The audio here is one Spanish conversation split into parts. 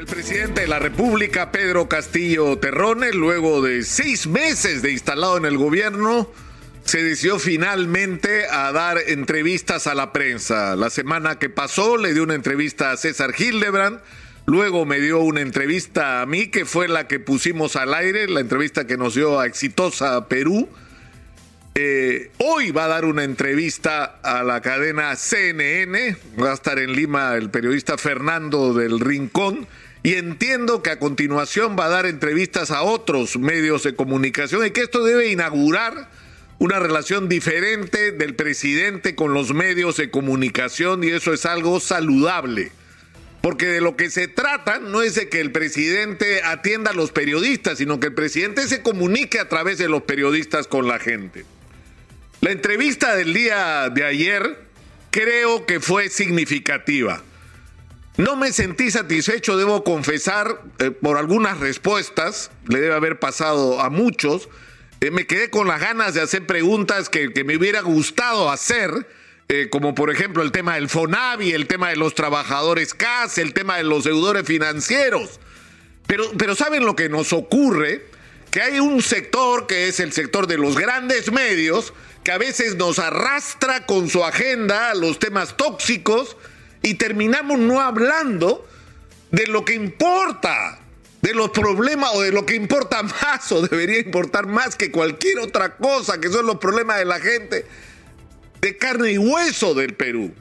El presidente de la República, Pedro Castillo Terrones, luego de seis meses de instalado en el gobierno, se decidió finalmente a dar entrevistas a la prensa. La semana que pasó le dio una entrevista a César Hildebrand, luego me dio una entrevista a mí, que fue la que pusimos al aire, la entrevista que nos dio a Exitosa Perú. Eh, hoy va a dar una entrevista a la cadena CNN, va a estar en Lima el periodista Fernando del Rincón y entiendo que a continuación va a dar entrevistas a otros medios de comunicación y que esto debe inaugurar una relación diferente del presidente con los medios de comunicación y eso es algo saludable. Porque de lo que se trata no es de que el presidente atienda a los periodistas, sino que el presidente se comunique a través de los periodistas con la gente. La entrevista del día de ayer creo que fue significativa. No me sentí satisfecho, debo confesar, eh, por algunas respuestas, le debe haber pasado a muchos. Eh, me quedé con las ganas de hacer preguntas que, me hubiera gustado hacer, eh, como por ejemplo el tema del FONAVI, el tema de los trabajadores CAS, el tema de los deudores financieros. Pero, pero ¿saben lo que nos ocurre? Que hay un sector que es el sector de los grandes medios, que a veces nos arrastra con su agenda a los temas tóxicos, y terminamos no hablando de lo que importa, de los problemas o de lo que importa más o debería importar más que cualquier otra cosa, que son los problemas de la gente de carne y hueso del Perú,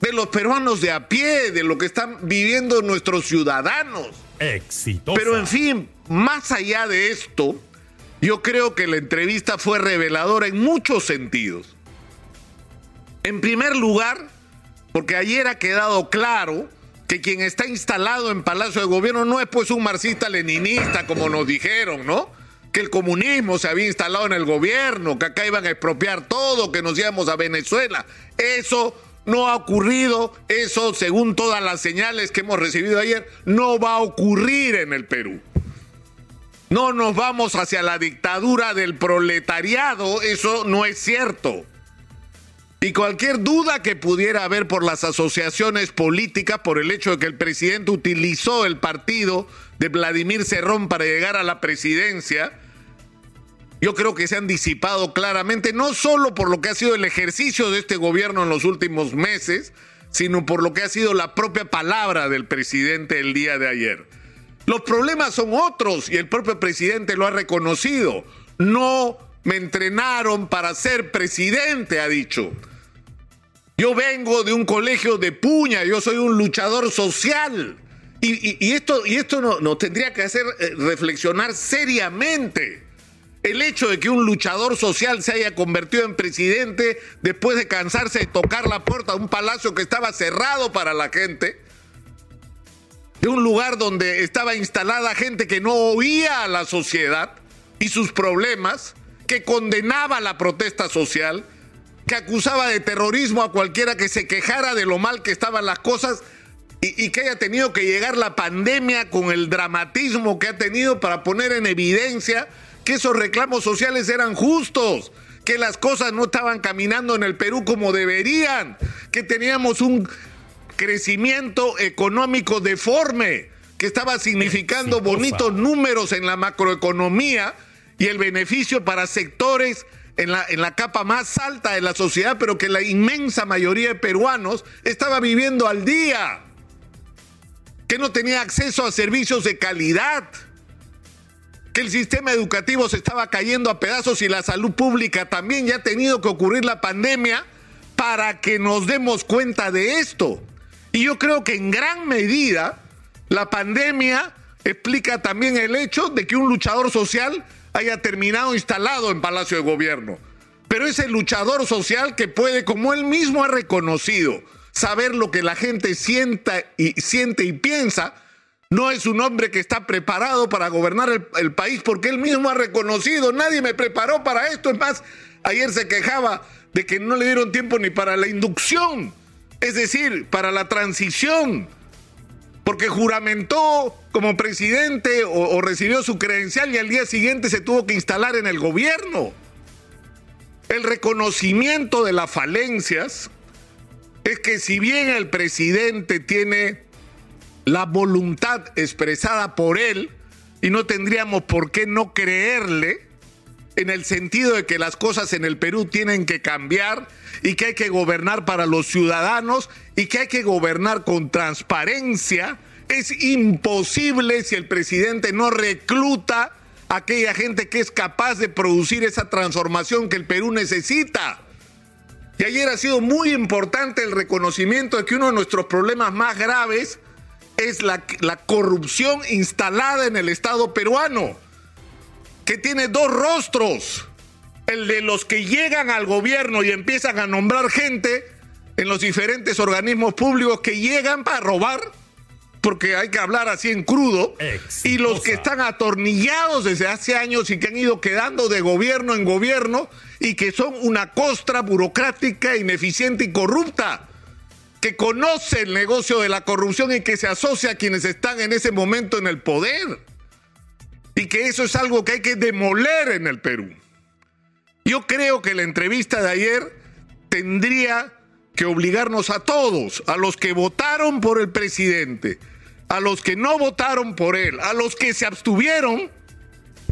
de los peruanos de a pie, de lo que están viviendo nuestros ciudadanos. Éxito. Pero en fin, más allá de esto, yo creo que la entrevista fue reveladora en muchos sentidos. En primer lugar, porque ayer ha quedado claro que quien está instalado en Palacio de Gobierno no es pues un marxista-leninista como nos dijeron, ¿no? Que el comunismo se había instalado en el gobierno, que acá iban a expropiar todo, que nos íbamos a Venezuela. Eso no ha ocurrido, eso según todas las señales que hemos recibido ayer, no va a ocurrir en el Perú. No nos vamos hacia la dictadura del proletariado, eso no es cierto. Y cualquier duda que pudiera haber por las asociaciones políticas, por el hecho de que el presidente utilizó el partido de Vladimir Cerrón para llegar a la presidencia, yo creo que se han disipado claramente, no solo por lo que ha sido el ejercicio de este gobierno en los últimos meses, sino por lo que ha sido la propia palabra del presidente el día de ayer. Los problemas son otros y el propio presidente lo ha reconocido. No me entrenaron para ser presidente, ha dicho. Yo vengo de un colegio de puña, yo soy un luchador social. Y, esto, y esto nos tendría que hacer eh, reflexionar seriamente. El hecho de que un luchador social se haya convertido en presidente después de cansarse de tocar la puerta de un palacio que estaba cerrado para la gente, de un lugar donde estaba instalada gente que no oía a la sociedad y sus problemas, que condenaba la protesta social, que acusaba de terrorismo a cualquiera que se quejara de lo mal que estaban las cosas y, que haya tenido que llegar la pandemia con el dramatismo que ha tenido para poner en evidencia que esos reclamos sociales eran justos, que las cosas no estaban caminando en el Perú como deberían, que teníamos un crecimiento económico deforme, que estaba significando bonitos números en la macroeconomía y el beneficio para sectores en la, en la capa más alta de la sociedad, pero que la inmensa mayoría de peruanos estaba viviendo al día, que no tenía acceso a servicios de calidad, que el sistema educativo se estaba cayendo a pedazos y la salud pública también ya ha tenido que ocurrir la pandemia para que nos demos cuenta de esto. Y yo creo que en gran medida la pandemia explica también el hecho de que un luchador social haya terminado instalado en Palacio de Gobierno. Pero es el luchador social que puede, como él mismo ha reconocido, saber lo que la gente sienta y, siente y piensa. No es un hombre que está preparado para gobernar el, el país porque él mismo ha reconocido, nadie me preparó para esto. Es más, ayer se quejaba de que no le dieron tiempo ni para la inducción, es decir, para la transición porque juramentó como presidente o, recibió su credencial y al día siguiente se tuvo que instalar en el gobierno. El reconocimiento de las falencias es que si bien el presidente tiene la voluntad expresada por él y no tendríamos por qué no creerle en el sentido de que las cosas en el Perú tienen que cambiar y que hay que gobernar para los ciudadanos y que hay que gobernar con transparencia. Es imposible si el presidente no recluta a aquella gente que es capaz de producir esa transformación que el Perú necesita. Y ayer ha sido muy importante el reconocimiento de que uno de nuestros problemas más graves es la, la corrupción instalada en el Estado peruano que tiene dos rostros. El de los que llegan al gobierno y empiezan a nombrar gente en los diferentes organismos públicos que llegan para robar, porque hay que hablar así en crudo, y los que están atornillados desde hace años y que han ido quedando de gobierno en gobierno y que son una costra burocrática, ineficiente y corrupta, que conoce el negocio de la corrupción y que se asocia a quienes están en ese momento en el poder y que eso es algo que hay que demoler en el Perú. Yo creo que la entrevista de ayer tendría que obligarnos a todos, a los que votaron por el presidente, a los que no votaron por él, a los que se abstuvieron,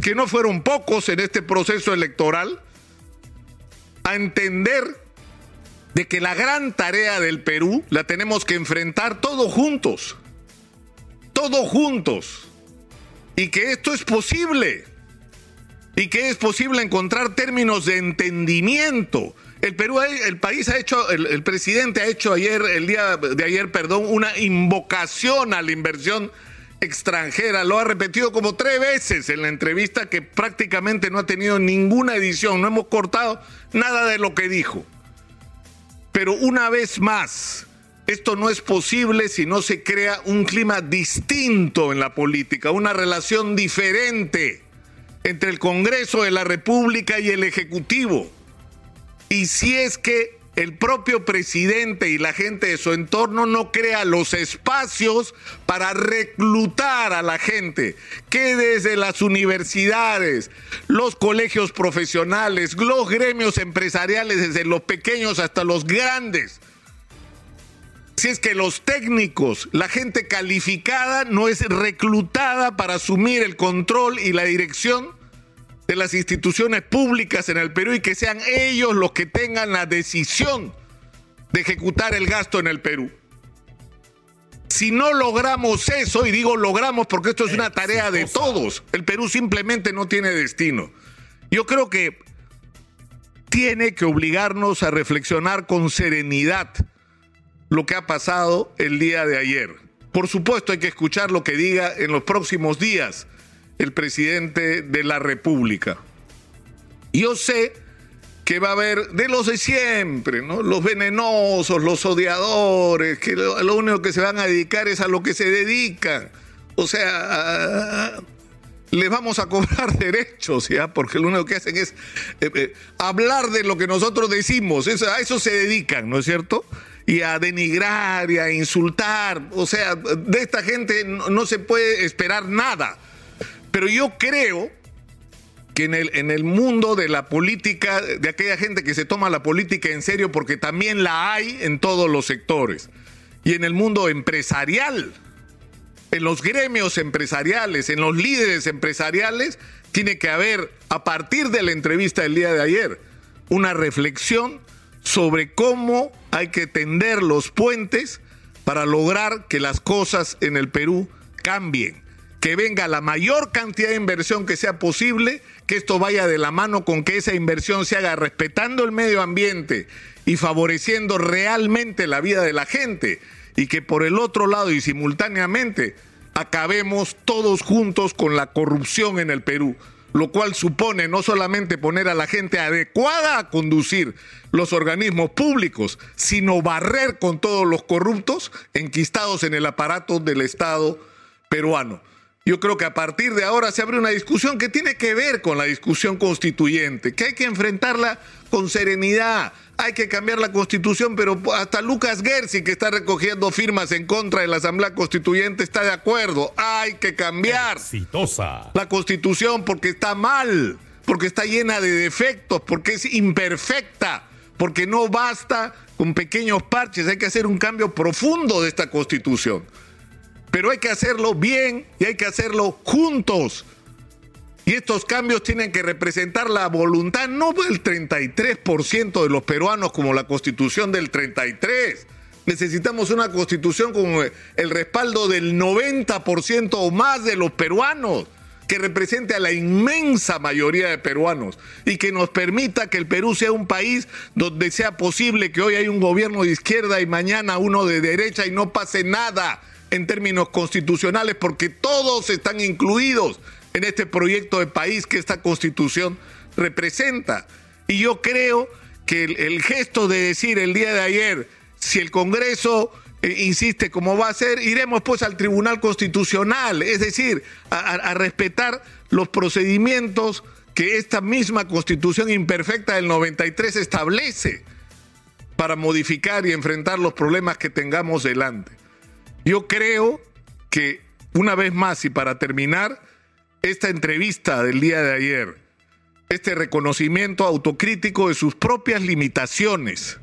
que no fueron pocos en este proceso electoral, a entender de que la gran tarea del Perú la tenemos que enfrentar todos juntos, todos juntos y que esto es posible y que es posible encontrar términos de entendimiento. El Perú, el país ha hecho, el, presidente ha hecho ayer, el día de ayer, perdón, una invocación a la inversión extranjera. Lo ha repetido como tres veces en la entrevista que prácticamente no ha tenido ninguna edición. No hemos cortado nada de lo que dijo. Pero una vez más, esto no es posible si no se crea un clima distinto en la política, una relación diferente entre el Congreso de la República y el Ejecutivo. Y si es que el propio presidente y la gente de su entorno no crea los espacios para reclutar a la gente, que desde las universidades, los colegios profesionales, los gremios empresariales, desde los pequeños hasta los grandes, si es que los técnicos, la gente calificada, no es reclutada para asumir el control y la dirección de las instituciones públicas en el Perú y que sean ellos los que tengan la decisión de ejecutar el gasto en el Perú. Si no logramos eso, y digo logramos porque esto es una tarea de todos, el Perú simplemente no tiene destino. Yo creo que tiene que obligarnos a reflexionar con serenidad lo que ha pasado el día de ayer. Por supuesto hay que escuchar lo que diga en los próximos días el presidente de la República. Yo sé que va a haber de los de siempre, ¿no? Los venenosos, los odiadores, que lo, único que se van a dedicar es a lo que se dedican. O sea, les vamos a cobrar derechos, ¿ya? Porque lo único que hacen es eh, eh, hablar de lo que nosotros decimos, a eso se dedican, ¿no es cierto? Y a denigrar y a insultar. O sea, de esta gente no, se puede esperar nada. Pero yo creo que en el, en el mundo de la política, de aquella gente que se toma la política en serio, porque también la hay en todos los sectores, y en el mundo empresarial, en los gremios empresariales, en los líderes empresariales, tiene que haber, a partir de la entrevista del día de ayer, una reflexión sobre cómo hay que tender los puentes para lograr que las cosas en el Perú cambien, que venga la mayor cantidad de inversión que sea posible, que esto vaya de la mano con que esa inversión se haga respetando el medio ambiente y favoreciendo realmente la vida de la gente y que por el otro lado y simultáneamente acabemos todos juntos con la corrupción en el Perú lo cual supone no solamente poner a la gente adecuada a conducir los organismos públicos, sino barrer con todos los corruptos enquistados en el aparato del Estado peruano. Yo creo que a partir de ahora se abre una discusión que tiene que ver con la discusión constituyente, que hay que enfrentarla con serenidad, hay que cambiar la constitución, pero hasta Lucas Gersi, que está recogiendo firmas en contra de la Asamblea Constituyente, está de acuerdo. Hay que cambiar la constitución porque está mal, porque está llena de defectos, porque es imperfecta, porque no basta con pequeños parches, hay que hacer un cambio profundo de esta constitución. pero hay que hacerlo bien y hay que hacerlo juntos. Y estos cambios tienen que representar la voluntad no del 33% de los peruanos como la constitución del 33. Necesitamos una constitución con el respaldo del 90% o más de los peruanos, que represente a la inmensa mayoría de peruanos y que nos permita que el Perú sea un país donde sea posible que hoy hay un gobierno de izquierda y mañana uno de derecha y no pase nada en términos constitucionales porque todos están incluidos en este proyecto de país que esta constitución representa. Y yo creo que el, gesto de decir el día de ayer, si el Congreso eh, insiste como va a ser, iremos pues al Tribunal Constitucional, es decir, a, respetar los procedimientos que esta misma constitución imperfecta del 93 establece para modificar y enfrentar los problemas que tengamos delante. Yo creo que, una vez más y para terminar, esta entrevista del día de ayer, este reconocimiento autocrítico de sus propias limitaciones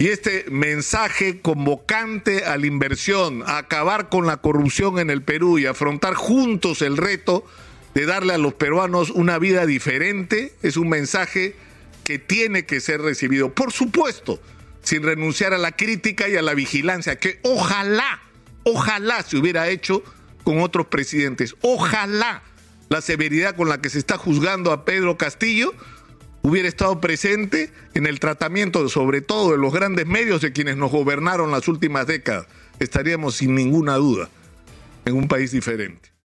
y este mensaje convocante a la inversión, a acabar con la corrupción en el Perú y afrontar juntos el reto de darle a los peruanos una vida diferente, es un mensaje que tiene que ser recibido, por supuesto, sin renunciar a la crítica y a la vigilancia, que ojalá, ojalá se hubiera hecho con otros presidentes, ojalá la severidad con la que se está juzgando a Pedro Castillo hubiera estado presente en el tratamiento, sobre todo de los grandes medios de quienes nos gobernaron las últimas décadas, estaríamos sin ninguna duda en un país diferente.